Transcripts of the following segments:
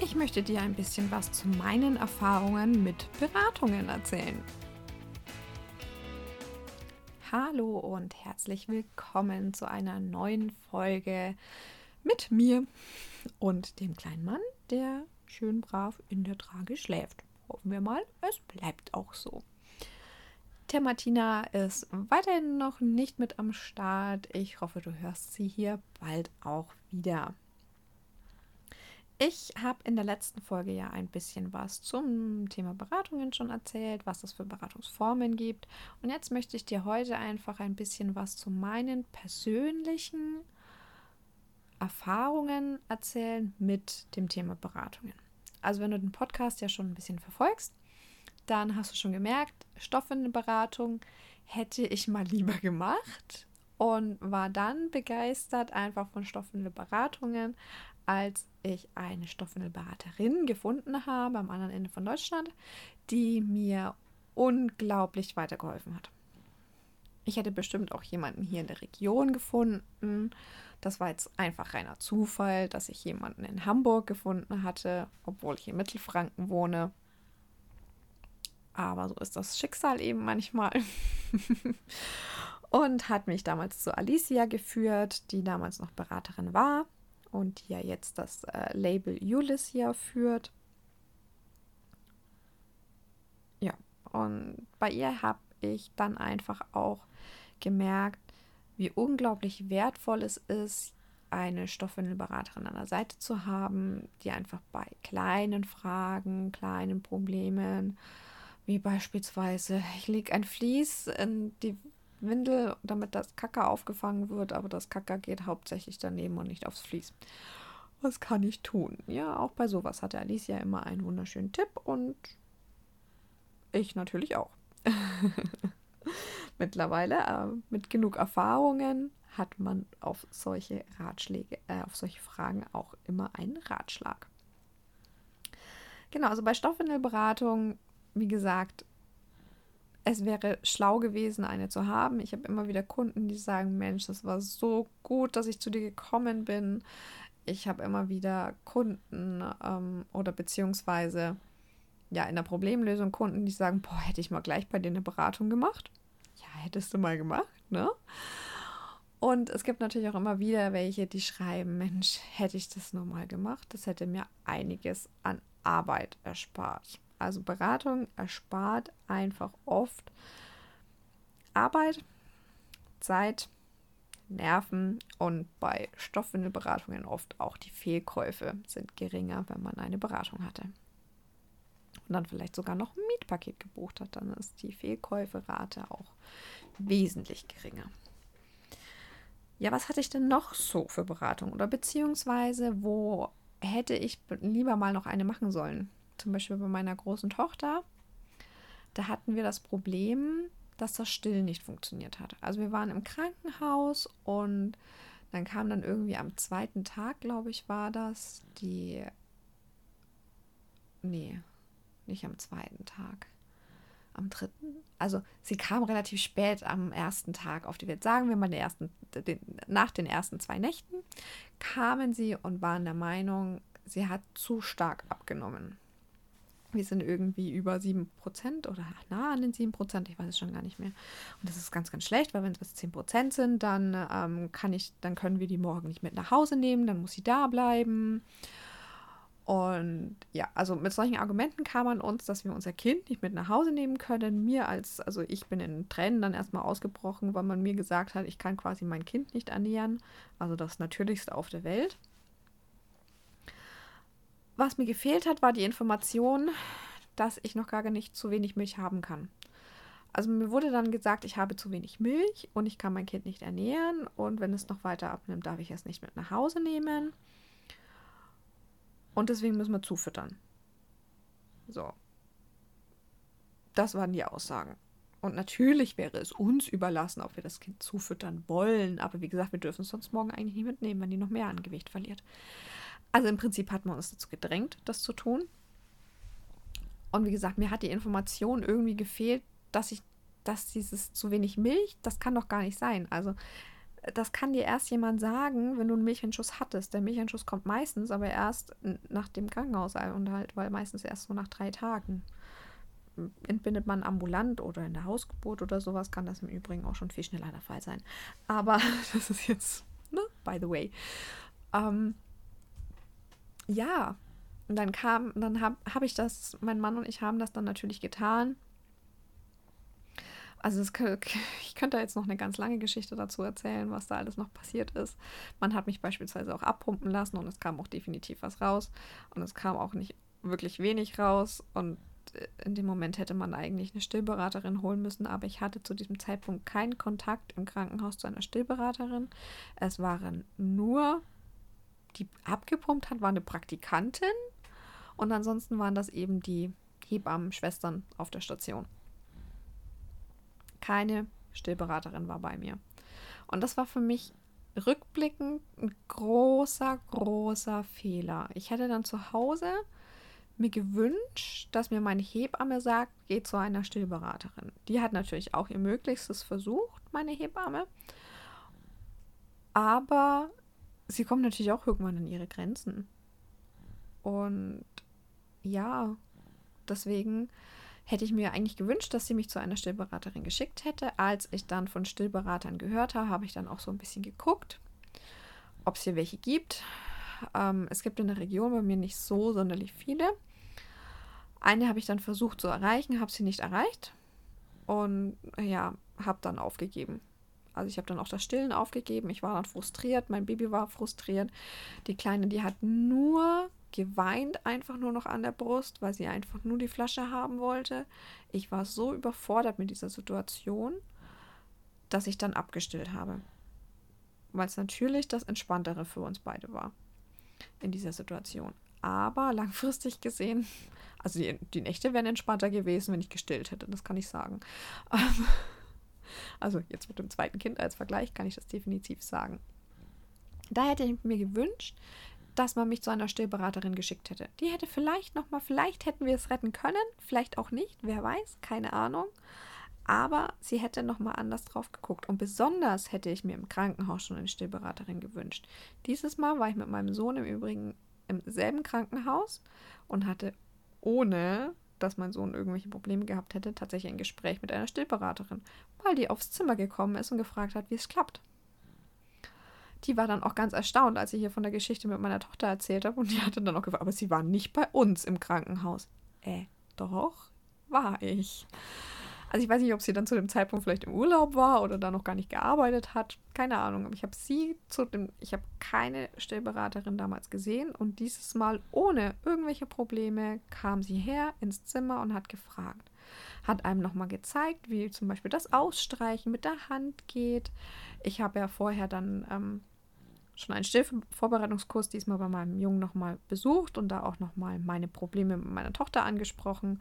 Ich möchte dir ein bisschen was zu meinen Erfahrungen mit Beratungen erzählen. Hallo und herzlich willkommen zu einer neuen Folge mit mir und dem kleinen Mann, der schön brav in der Trage schläft. Hoffen wir mal, es bleibt auch so. Der Martina ist weiterhin noch nicht mit am Start. Ich hoffe, du hörst sie hier bald auch wieder. Ich habe in der letzten Folge ja ein bisschen was zum Thema Beratungen schon erzählt, was es für Beratungsformen gibt. Und jetzt möchte ich dir heute einfach ein bisschen was zu meinen persönlichen Erfahrungen erzählen mit dem Thema Beratungen. Also wenn du den Podcast ja schon ein bisschen verfolgst, dann hast du schon gemerkt, Stoffwindelberatung hätte ich mal lieber gemacht und war dann begeistert einfach von Stoffwindelberatungen, als ich eine Stoffwindelberaterin gefunden habe am anderen Ende von Deutschland, die mir unglaublich weitergeholfen hat. Ich hätte bestimmt auch jemanden hier in der Region gefunden. Das war jetzt einfach reiner Zufall, dass ich jemanden in Hamburg gefunden hatte, obwohl ich in Mittelfranken wohne. Aber so ist das Schicksal eben manchmal. und hat mich damals zu Alicia geführt, die damals noch Beraterin war und die ja jetzt das äh, Label Ulyssia führt. Ja, und bei ihr habe ich dann einfach auch gemerkt, wie unglaublich wertvoll es ist, eine Stoffwindelberaterin an der Seite zu haben, die einfach bei kleinen Fragen, kleinen Problemen, wie beispielsweise, ich lege ein Vlies in die Windel, damit das Kacker aufgefangen wird, aber das Kacker geht hauptsächlich daneben und nicht aufs Vlies. Was kann ich tun? Ja, auch bei sowas hatte Alicia immer einen wunderschönen Tipp und ich natürlich auch. Mittlerweile, äh, mit genug Erfahrungen, hat man auf solche Ratschläge, äh, auf solche Fragen auch immer einen Ratschlag. Genau, also bei Stoffwindelberatung, wie gesagt, es wäre schlau gewesen, eine zu haben. Ich habe immer wieder Kunden, die sagen, Mensch, das war so gut, dass ich zu dir gekommen bin. Ich habe immer wieder Kunden ähm, oder beziehungsweise ja in der Problemlösung Kunden, die sagen, boah, hätte ich mal gleich bei dir eine Beratung gemacht. Ja, hättest du mal gemacht, ne? Und es gibt natürlich auch immer wieder welche, die schreiben, Mensch, hätte ich das nur mal gemacht, das hätte mir einiges an Arbeit erspart. Also Beratung erspart einfach oft Arbeit, Zeit, Nerven und bei Stoffwindelberatungen oft auch die Fehlkäufe sind geringer, wenn man eine Beratung hatte. Und dann vielleicht sogar noch ein Mietpaket gebucht hat, dann ist die Fehlkäuferate auch wesentlich geringer. Ja, was hatte ich denn noch so für Beratung? Oder beziehungsweise, wo hätte ich lieber mal noch eine machen sollen? Zum Beispiel bei meiner großen Tochter, da hatten wir das Problem, dass das Stillen nicht funktioniert hat. Also wir waren im Krankenhaus und dann kam dann irgendwie am zweiten Tag, glaube ich, war das, die. Nee, nicht am zweiten Tag. Am dritten. Also sie kam relativ spät am ersten Tag auf die Welt. Sagen wir mal den ersten, den, nach den ersten zwei Nächten kamen sie und waren der Meinung, sie hat zu stark abgenommen. Wir sind irgendwie über 7% oder nah an den 7%, ich weiß es schon gar nicht mehr. Und das ist ganz, ganz schlecht, weil wenn es 10% sind, dann ähm, kann ich, dann können wir die morgen nicht mit nach Hause nehmen, dann muss sie da bleiben. Und ja, also mit solchen Argumenten kam man uns, dass wir unser Kind nicht mit nach Hause nehmen können. Mir als, also ich bin in Tränen dann erstmal ausgebrochen, weil man mir gesagt hat, ich kann quasi mein Kind nicht ernähren. Also das Natürlichste auf der Welt. Was mir gefehlt hat, war die Information, dass ich noch gar nicht zu wenig Milch haben kann. Also mir wurde dann gesagt, ich habe zu wenig Milch und ich kann mein Kind nicht ernähren und wenn es noch weiter abnimmt, darf ich es nicht mit nach Hause nehmen. Und deswegen müssen wir zufüttern. So. Das waren die Aussagen. Und natürlich wäre es uns überlassen, ob wir das Kind zufüttern wollen. Aber wie gesagt, wir dürfen es sonst morgen eigentlich nicht mitnehmen, wenn die noch mehr an Gewicht verliert. Also im Prinzip hat man uns dazu gedrängt, das zu tun. Und wie gesagt, mir hat die Information irgendwie gefehlt, dass ich, dass dieses zu wenig Milch, das kann doch gar nicht sein. Also das kann dir erst jemand sagen, wenn du einen Milchenschuss hattest. Der Milchenschuss kommt meistens, aber erst nach dem Krankenhausunterhalt, weil meistens erst so nach drei Tagen. Entbindet man ambulant oder in der Hausgeburt oder sowas, kann das im Übrigen auch schon viel schneller der Fall sein. Aber das ist jetzt, ne, by the way. Ähm, ja, und dann kam, dann habe hab ich das, mein Mann und ich haben das dann natürlich getan. Also es, ich könnte da jetzt noch eine ganz lange Geschichte dazu erzählen, was da alles noch passiert ist. Man hat mich beispielsweise auch abpumpen lassen und es kam auch definitiv was raus. Und es kam auch nicht wirklich wenig raus. Und in dem Moment hätte man eigentlich eine Stillberaterin holen müssen, aber ich hatte zu diesem Zeitpunkt keinen Kontakt im Krankenhaus zu einer Stillberaterin. Es waren nur, die abgepumpt hat, war eine Praktikantin und ansonsten waren das eben die Hebammen, Schwestern auf der Station. Keine Stillberaterin war bei mir. Und das war für mich rückblickend ein großer, großer Fehler. Ich hätte dann zu Hause mir gewünscht, dass mir meine Hebamme sagt, geh zu einer Stillberaterin. Die hat natürlich auch ihr Möglichstes versucht, meine Hebamme. Aber sie kommt natürlich auch irgendwann an ihre Grenzen. Und ja, deswegen hätte ich mir eigentlich gewünscht, dass sie mich zu einer Stillberaterin geschickt hätte. Als ich dann von Stillberatern gehört habe, habe ich dann auch so ein bisschen geguckt, ob es hier welche gibt. Ähm, es gibt in der Region bei mir nicht so sonderlich viele. Eine habe ich dann versucht zu erreichen, habe sie nicht erreicht und ja, habe dann aufgegeben. Also ich habe dann auch das Stillen aufgegeben. Ich war dann frustriert, mein Baby war frustriert. Die Kleine, die hat nur geweint, einfach nur noch an der Brust, weil sie einfach nur die Flasche haben wollte. Ich war so überfordert mit dieser Situation, dass ich dann abgestillt habe. Weil es natürlich das Entspanntere für uns beide war in dieser Situation. Aber langfristig gesehen also die, die Nächte wären entspannter gewesen, wenn ich gestillt hätte, das kann ich sagen. also jetzt mit dem zweiten Kind als Vergleich kann ich das definitiv sagen. Da hätte ich mir gewünscht, dass man mich zu einer Stillberaterin geschickt hätte. Die hätte vielleicht nochmal, vielleicht hätten wir es retten können, vielleicht auch nicht, wer weiß, keine Ahnung. Aber sie hätte nochmal anders drauf geguckt. Und besonders hätte ich mir im Krankenhaus schon eine Stillberaterin gewünscht. Dieses Mal war ich mit meinem Sohn im Übrigen im selben Krankenhaus und hatte ohne dass mein Sohn irgendwelche Probleme gehabt hätte, tatsächlich ein Gespräch mit einer Stillberaterin, weil die aufs Zimmer gekommen ist und gefragt hat, wie es klappt. Die war dann auch ganz erstaunt, als ich hier von der Geschichte mit meiner Tochter erzählt habe und die hatte dann auch gefragt, aber sie war nicht bei uns im Krankenhaus. Äh, doch, war ich. Also ich weiß nicht, ob sie dann zu dem Zeitpunkt vielleicht im Urlaub war oder da noch gar nicht gearbeitet hat. Keine Ahnung. Aber ich habe sie zu dem, ich habe keine Stillberaterin damals gesehen und dieses Mal ohne irgendwelche Probleme kam sie her ins Zimmer und hat gefragt. Hat einem nochmal gezeigt, wie zum Beispiel das Ausstreichen mit der Hand geht. Ich habe ja vorher dann ähm, schon einen Stillvorbereitungskurs diesmal bei meinem Jungen nochmal besucht und da auch nochmal meine Probleme mit meiner Tochter angesprochen.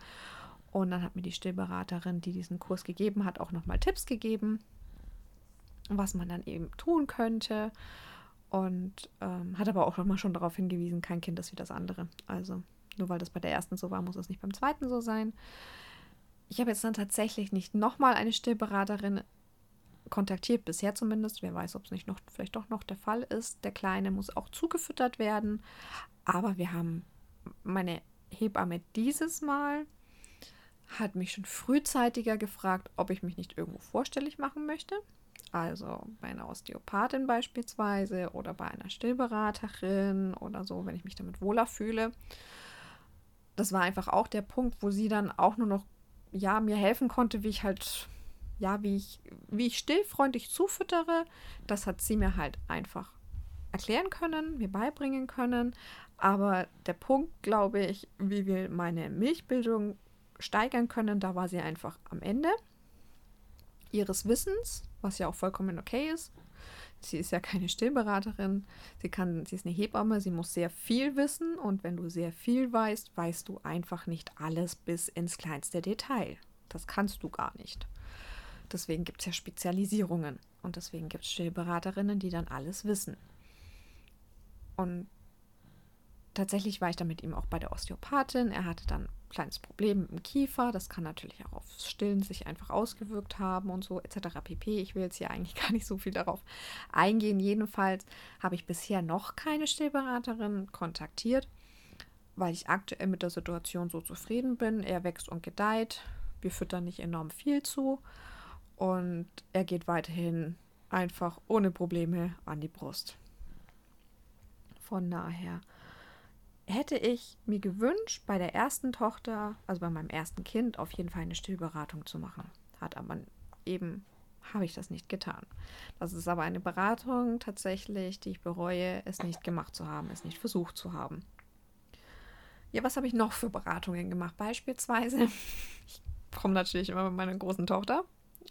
Und dann hat mir die Stillberaterin, die diesen Kurs gegeben hat, auch nochmal Tipps gegeben, was man dann eben tun könnte. Und ähm, hat aber auch nochmal schon darauf hingewiesen, kein Kind ist wie das andere. Also nur weil das bei der ersten so war, muss es nicht beim zweiten so sein. Ich habe jetzt dann tatsächlich nicht nochmal eine Stillberaterin kontaktiert, bisher zumindest. Wer weiß, ob es nicht noch, vielleicht doch noch der Fall ist. Der Kleine muss auch zugefüttert werden. Aber wir haben meine Hebamme dieses Mal hat mich schon frühzeitiger gefragt, ob ich mich nicht irgendwo vorstellig machen möchte. Also bei einer Osteopathin beispielsweise oder bei einer Stillberaterin oder so, wenn ich mich damit wohler fühle. Das war einfach auch der Punkt, wo sie dann auch nur noch, ja, mir helfen konnte, wie ich halt, ja, wie ich, wie ich stillfreundlich zufüttere. Das hat sie mir halt einfach erklären können, mir beibringen können. Aber der Punkt, glaube ich, wie wir meine Milchbildung steigern können. Da war sie einfach am Ende ihres Wissens, was ja auch vollkommen okay ist. Sie ist ja keine Stillberaterin. Sie kann, sie ist eine Hebamme, sie muss sehr viel wissen und wenn du sehr viel weißt, weißt du einfach nicht alles bis ins kleinste Detail. Das kannst du gar nicht. Deswegen gibt es ja Spezialisierungen und deswegen gibt es Stillberaterinnen, die dann alles wissen. Und tatsächlich war ich dann mit ihm auch bei der Osteopathin. Er hatte dann ein kleines Problem mit dem Kiefer. Das kann natürlich auch aufs Stillen sich einfach ausgewirkt haben und so etc. pp. Ich will jetzt hier eigentlich gar nicht so viel darauf eingehen. Jedenfalls habe ich bisher noch keine Stillberaterin kontaktiert, weil ich aktuell mit der Situation so zufrieden bin. Er wächst und gedeiht. Wir füttern nicht enorm viel zu. Und er geht weiterhin einfach ohne Probleme an die Brust. Von daher hätte ich mir gewünscht, bei der ersten Tochter, also bei meinem ersten Kind, auf jeden Fall eine Stillberatung zu machen. Hat aber eben, habe ich das nicht getan. Das ist aber eine Beratung tatsächlich, die ich bereue, es nicht gemacht zu haben, es nicht versucht zu haben. Ja, was habe ich noch für Beratungen gemacht? Beispielsweise, ich komme natürlich immer mit meiner großen Tochter.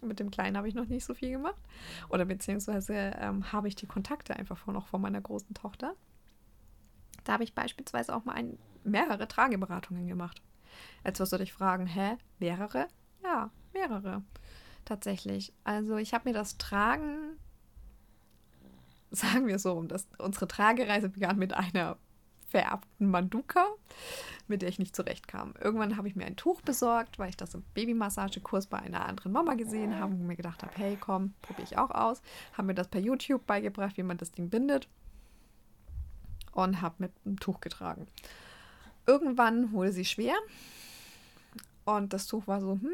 Mit dem Kleinen habe ich noch nicht so viel gemacht. Oder beziehungsweise ähm, habe ich die Kontakte einfach von, noch von meiner großen Tochter. Da habe ich beispielsweise auch mal ein, mehrere Trageberatungen gemacht. Jetzt wirst du dich fragen, hä, mehrere? Ja, mehrere. Tatsächlich. Also ich habe mir das Tragen, sagen wir so, das, unsere Tragereise begann mit einer vererbten Manduka, mit der ich nicht zurechtkam. Irgendwann habe ich mir ein Tuch besorgt, weil ich das im Babymassagekurs bei einer anderen Mama gesehen habe und mir gedacht habe, hey, komm, probiere ich auch aus. Habe mir das per YouTube beigebracht, wie man das Ding bindet und habe mit einem Tuch getragen. Irgendwann wurde sie schwer und das Tuch war so, hm.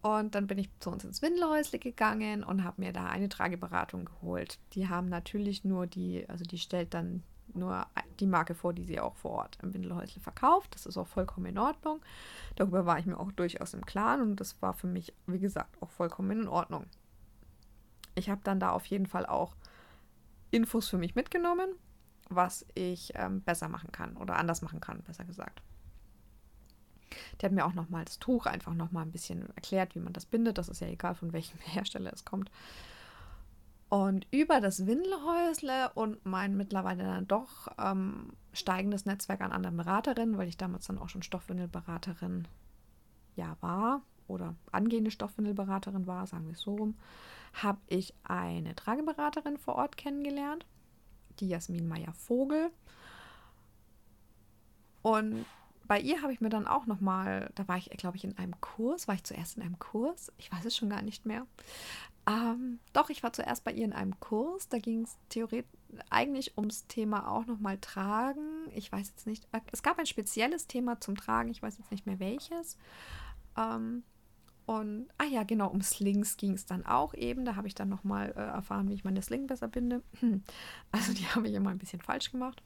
Und dann bin ich zu uns ins Windelhäusle gegangen und habe mir da eine Trageberatung geholt. Die haben natürlich nur die, also die stellt dann nur die Marke vor, die sie auch vor Ort im Windelhäusle verkauft. Das ist auch vollkommen in Ordnung. Darüber war ich mir auch durchaus im Klaren und das war für mich, wie gesagt, auch vollkommen in Ordnung. Ich habe dann da auf jeden Fall auch Infos für mich mitgenommen was ich ähm, besser machen kann oder anders machen kann, besser gesagt. Die hat mir auch nochmal das Tuch einfach nochmal ein bisschen erklärt, wie man das bindet. Das ist ja egal, von welchem Hersteller es kommt. Und über das Windelhäusle und mein mittlerweile dann doch ähm, steigendes Netzwerk an anderen Beraterinnen, weil ich damals dann auch schon Stoffwindelberaterin ja war oder angehende Stoffwindelberaterin war, sagen wir es so rum, habe ich eine Trageberaterin vor Ort kennengelernt die Jasmin Meyer-Vogel. Und bei ihr habe ich mir dann auch nochmal, da war ich, glaube ich, in einem Kurs, war ich zuerst in einem Kurs? Ich weiß es schon gar nicht mehr. Ähm, doch, ich war zuerst bei ihr in einem Kurs, da ging es theoretisch eigentlich ums Thema auch nochmal Tragen. Ich weiß jetzt nicht, es gab ein spezielles Thema zum Tragen, ich weiß jetzt nicht mehr welches. Ähm, und, ah ja, genau, um Slings ging es dann auch eben. Da habe ich dann nochmal äh, erfahren, wie ich meine Sling besser binde. Also die habe ich immer ein bisschen falsch gemacht.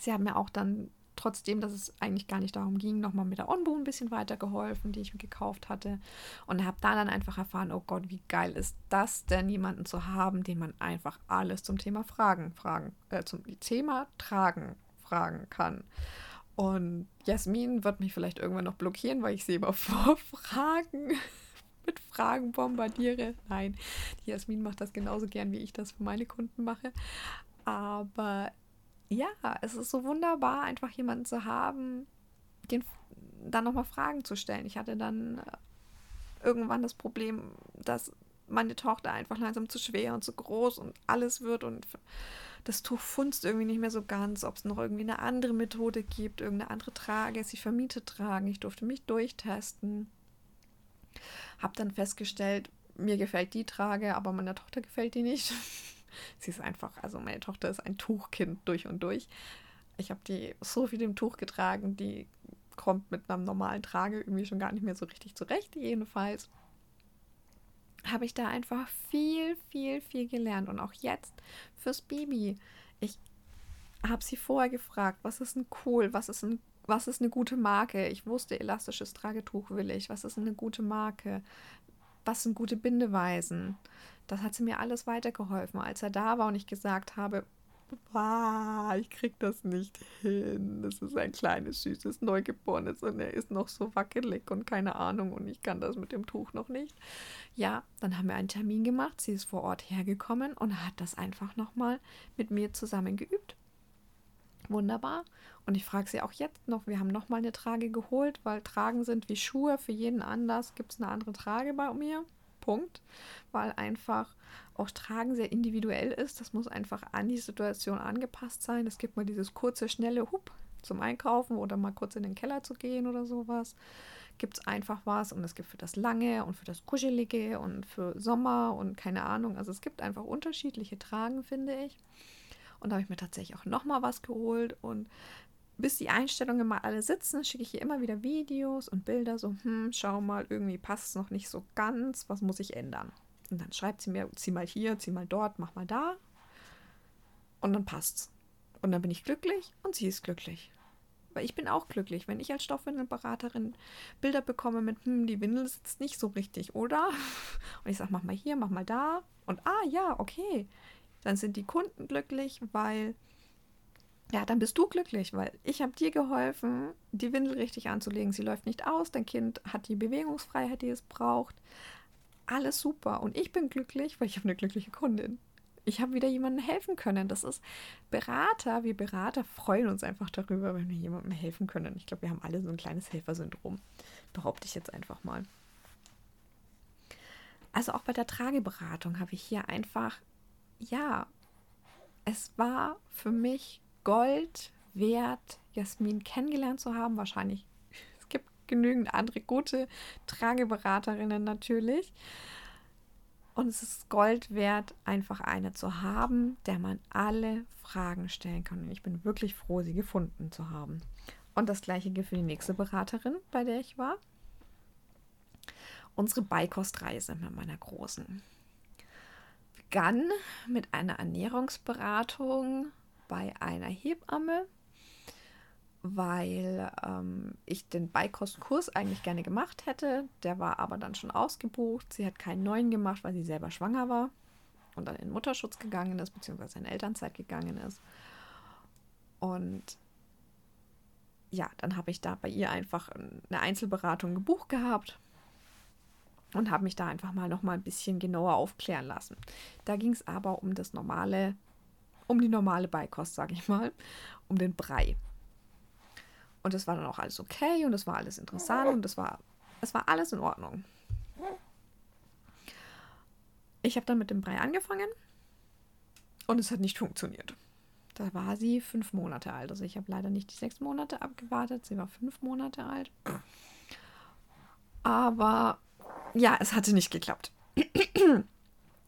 Sie haben mir auch dann, trotzdem, dass es eigentlich gar nicht darum ging, nochmal mit der Onbu ein bisschen weitergeholfen, die ich mir gekauft hatte. Und habe da dann einfach erfahren, oh Gott, wie geil ist das denn, jemanden zu haben, den man einfach alles zum Thema Fragen, Fragen, äh, zum Thema Tragen fragen kann. Und Jasmin wird mich vielleicht irgendwann noch blockieren, weil ich sie immer vor Fragen mit Fragen bombardiere. Nein, die Jasmin macht das genauso gern, wie ich das für meine Kunden mache. Aber ja, es ist so wunderbar, einfach jemanden zu haben, den dann nochmal Fragen zu stellen. Ich hatte dann äh, irgendwann das Problem, dass meine Tochter einfach langsam zu schwer und zu groß und alles wird und das Tuch funzt irgendwie nicht mehr so ganz, ob es noch irgendwie eine andere Methode gibt, irgendeine andere Trage, sie vermietet tragen. Ich durfte mich durchtesten. Habe dann festgestellt, mir gefällt die Trage, aber meiner Tochter gefällt die nicht. sie ist einfach, also meine Tochter ist ein Tuchkind durch und durch. Ich habe die so viel im Tuch getragen, die kommt mit einem normalen Trage irgendwie schon gar nicht mehr so richtig zurecht, jedenfalls habe ich da einfach viel, viel, viel gelernt. Und auch jetzt fürs Baby. Ich habe sie vorher gefragt, was ist denn cool, was ist, ein, was ist eine gute Marke? Ich wusste, elastisches Tragetuch will ich. Was ist eine gute Marke? Was sind gute Bindeweisen? Das hat sie mir alles weitergeholfen. Als er da war und ich gesagt habe, ich krieg das nicht hin. Das ist ein kleines, süßes Neugeborenes und er ist noch so wackelig und keine Ahnung und ich kann das mit dem Tuch noch nicht. Ja, dann haben wir einen Termin gemacht. Sie ist vor Ort hergekommen und hat das einfach nochmal mit mir zusammen geübt. Wunderbar. Und ich frage sie auch jetzt noch, wir haben nochmal eine Trage geholt, weil Tragen sind wie Schuhe. Für jeden Anlass gibt es eine andere Trage bei mir. Punkt. Weil einfach auch Tragen sehr individuell ist. Das muss einfach an die Situation angepasst sein. Es gibt mal dieses kurze, schnelle Hup zum Einkaufen oder mal kurz in den Keller zu gehen oder sowas. Gibt es einfach was und es gibt für das Lange und für das Kuschelige und für Sommer und keine Ahnung. Also es gibt einfach unterschiedliche Tragen, finde ich. Und da habe ich mir tatsächlich auch nochmal was geholt und bis die Einstellungen mal alle sitzen, schicke ich ihr immer wieder Videos und Bilder, so, hm, schau mal, irgendwie passt es noch nicht so ganz, was muss ich ändern? Und dann schreibt sie mir, zieh mal hier, zieh mal dort, mach mal da. Und dann passt's. Und dann bin ich glücklich und sie ist glücklich. Weil ich bin auch glücklich, wenn ich als Stoffwindelberaterin Bilder bekomme mit, hm, die Windel sitzt nicht so richtig, oder? Und ich sage, mach mal hier, mach mal da. Und ah, ja, okay. Dann sind die Kunden glücklich, weil ja, dann bist du glücklich, weil ich habe dir geholfen, die Windel richtig anzulegen. Sie läuft nicht aus, dein Kind hat die Bewegungsfreiheit, die es braucht. Alles super. Und ich bin glücklich, weil ich habe eine glückliche Kundin. Ich habe wieder jemandem helfen können. Das ist Berater. Wir Berater freuen uns einfach darüber, wenn wir jemandem helfen können. Ich glaube, wir haben alle so ein kleines Helfersyndrom. Behaupte ich jetzt einfach mal. Also auch bei der Trageberatung habe ich hier einfach, ja, es war für mich Gold wert, Jasmin kennengelernt zu haben. Wahrscheinlich, es gibt genügend andere gute Trageberaterinnen natürlich. Und es ist Gold wert, einfach eine zu haben, der man alle Fragen stellen kann. Und ich bin wirklich froh, sie gefunden zu haben. Und das gleiche gilt für die nächste Beraterin, bei der ich war. Unsere Beikostreise mit meiner Großen begann mit einer Ernährungsberatung bei einer Hebamme, weil ähm, ich den Beikostkurs eigentlich gerne gemacht hätte. Der war aber dann schon ausgebucht. Sie hat keinen neuen gemacht, weil sie selber schwanger war und dann in Mutterschutz gegangen ist, beziehungsweise in Elternzeit gegangen ist. Und ja, dann habe ich da bei ihr einfach eine Einzelberatung gebucht gehabt und habe mich da einfach mal noch mal ein bisschen genauer aufklären lassen. Da ging es aber um das normale um die normale Beikost, sage ich mal, um den Brei. Und das war dann auch alles okay und das war alles interessant und das war, es war alles in Ordnung. Ich habe dann mit dem Brei angefangen und es hat nicht funktioniert. Da war sie fünf Monate alt. Also ich habe leider nicht die sechs Monate abgewartet. Sie war fünf Monate alt. Aber ja, es hatte nicht geklappt.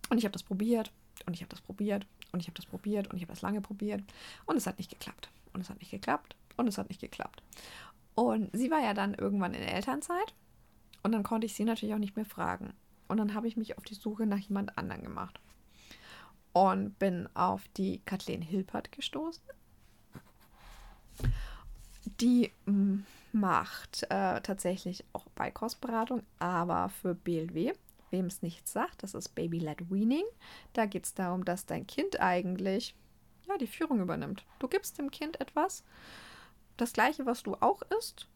Und ich habe das probiert und ich habe das probiert und ich habe das probiert und ich habe das lange probiert und es hat nicht geklappt. Und es hat nicht geklappt und es hat nicht geklappt. Und sie war ja dann irgendwann in Elternzeit und dann konnte ich sie natürlich auch nicht mehr fragen. Und dann habe ich mich auf die Suche nach jemand anderem gemacht und bin auf die Kathleen Hilpert gestoßen. Die macht äh, tatsächlich auch Beikostberatung, aber für BLW wem es nichts sagt, das ist Baby-led Weaning. Da geht es darum, dass dein Kind eigentlich ja, die Führung übernimmt. Du gibst dem Kind etwas, das gleiche, was du auch isst,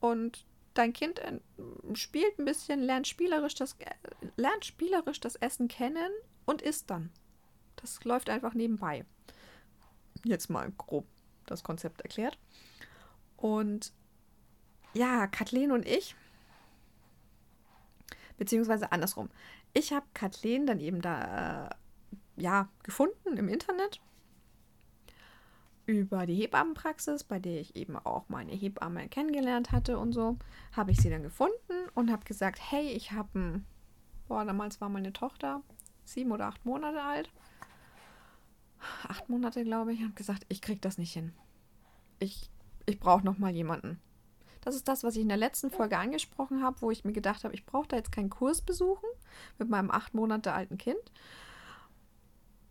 und dein Kind spielt ein bisschen, lernt spielerisch, das, äh, lernt spielerisch das Essen kennen und isst dann. Das läuft einfach nebenbei. Jetzt mal grob das Konzept erklärt. Und ja, Kathleen und ich, Beziehungsweise andersrum. Ich habe Kathleen dann eben da, äh, ja, gefunden im Internet. Über die Hebammenpraxis, bei der ich eben auch meine Hebamme kennengelernt hatte und so, habe ich sie dann gefunden und habe gesagt, hey, ich habe ein, boah, damals war meine Tochter sieben oder acht Monate alt. Acht Monate, glaube ich. Ich habe gesagt, ich kriege das nicht hin. Ich, ich brauche noch mal jemanden. Das ist das, was ich in der letzten Folge angesprochen habe, wo ich mir gedacht habe, ich brauche da jetzt keinen Kurs besuchen mit meinem acht Monate alten Kind,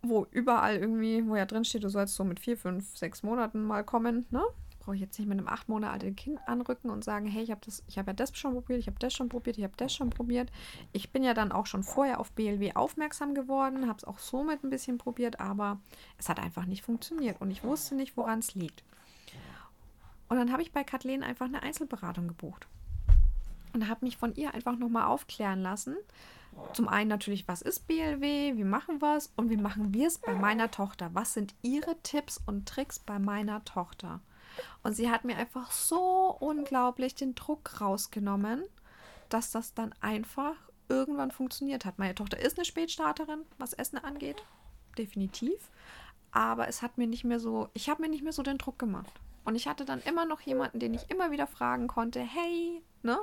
wo überall irgendwie, wo ja drin steht, du sollst so mit vier, fünf, sechs Monaten mal kommen, ne? Brauche ich jetzt nicht mit einem acht Monate alten Kind anrücken und sagen, hey, ich habe das, ich habe ja das schon probiert, ich habe das schon probiert, ich habe das schon probiert. Ich bin ja dann auch schon vorher auf BLW aufmerksam geworden, habe es auch somit ein bisschen probiert, aber es hat einfach nicht funktioniert und ich wusste nicht, woran es liegt. Und dann habe ich bei Kathleen einfach eine Einzelberatung gebucht. Und habe mich von ihr einfach nochmal aufklären lassen, zum einen natürlich, was ist BLW, wie machen wir es und wie machen wir es bei meiner Tochter? Was sind ihre Tipps und Tricks bei meiner Tochter? Und sie hat mir einfach so unglaublich den Druck rausgenommen, dass das dann einfach irgendwann funktioniert hat. Meine Tochter ist eine Spätstarterin, was Essen angeht, definitiv. Aber es hat mir nicht mehr so, ich habe mir nicht mehr so den Druck gemacht. Und ich hatte dann immer noch jemanden, den ich immer wieder fragen konnte, hey, ne?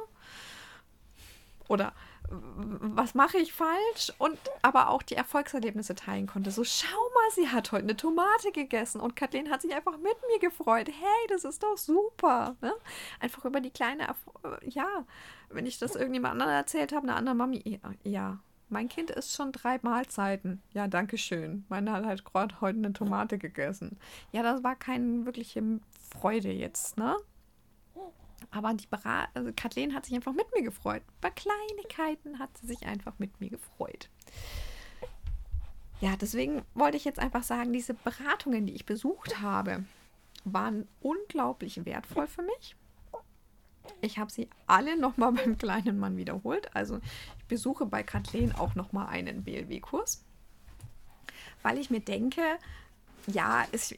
Oder was mache ich falsch? Und aber auch die Erfolgserlebnisse teilen konnte. So, schau mal, sie hat heute eine Tomate gegessen und Kathleen hat sich einfach mit mir gefreut. Hey, das ist doch super. Ne? Einfach über die kleine, Erf ja, wenn ich das irgendjemand anderen erzählt habe, eine andere Mami, ja, mein Kind isst schon drei Mahlzeiten. Ja, danke schön. Meine hat halt gerade heute eine Tomate gegessen. Ja, das war keine wirkliche Freude jetzt, ne? Aber die Bera also Kathleen hat sich einfach mit mir gefreut. Bei Kleinigkeiten hat sie sich einfach mit mir gefreut. Ja, deswegen wollte ich jetzt einfach sagen, diese Beratungen, die ich besucht habe, waren unglaublich wertvoll für mich. Ich habe sie alle nochmal beim kleinen Mann wiederholt. Also ich besuche bei Kathleen auch nochmal einen BLW-Kurs, weil ich mir denke, ja, es,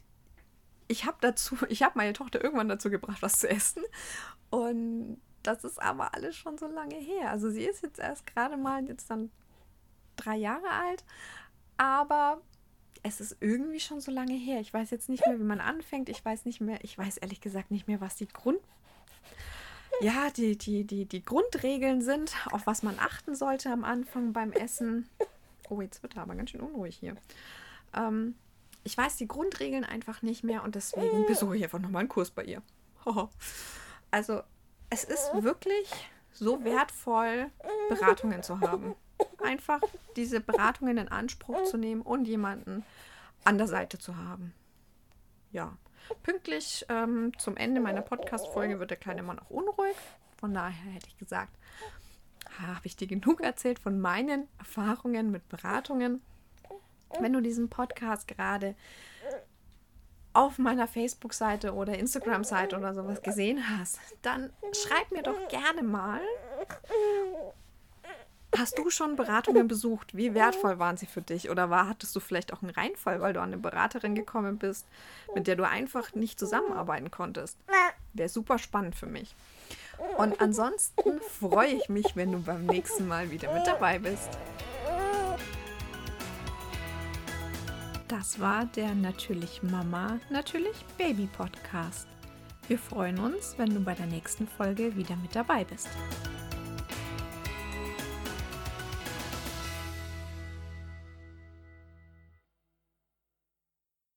ich habe dazu, ich habe meine Tochter irgendwann dazu gebracht, was zu essen. Und das ist aber alles schon so lange her. Also sie ist jetzt erst gerade mal jetzt dann drei Jahre alt, aber es ist irgendwie schon so lange her. Ich weiß jetzt nicht mehr, wie man anfängt. Ich weiß nicht mehr, ich weiß ehrlich gesagt nicht mehr, was die Grund, ja, die, die, die, die Grundregeln sind, auf was man achten sollte am Anfang beim Essen. Oh, jetzt wird er aber ganz schön unruhig hier. Ähm, ich weiß die Grundregeln einfach nicht mehr und deswegen besuche ich einfach nochmal einen Kurs bei ihr. also, es ist wirklich so wertvoll, Beratungen zu haben. Einfach diese Beratungen in Anspruch zu nehmen und jemanden an der Seite zu haben. Ja. Pünktlich ähm, zum Ende meiner Podcast-Folge wird der kleine Mann auch unruhig. Von daher hätte ich gesagt, habe ich dir genug erzählt von meinen Erfahrungen mit Beratungen. Wenn du diesen Podcast gerade auf meiner Facebook-Seite oder Instagram-Seite oder sowas gesehen hast, dann schreib mir doch gerne mal. Hast du schon Beratungen besucht? Wie wertvoll waren sie für dich? Oder war, hattest du vielleicht auch einen Reinfall, weil du an eine Beraterin gekommen bist, mit der du einfach nicht zusammenarbeiten konntest? Wäre super spannend für mich. Und ansonsten freue ich mich, wenn du beim nächsten Mal wieder mit dabei bist. Das war der Natürlich Mama, Natürlich Baby Podcast. Wir freuen uns, wenn du bei der nächsten Folge wieder mit dabei bist.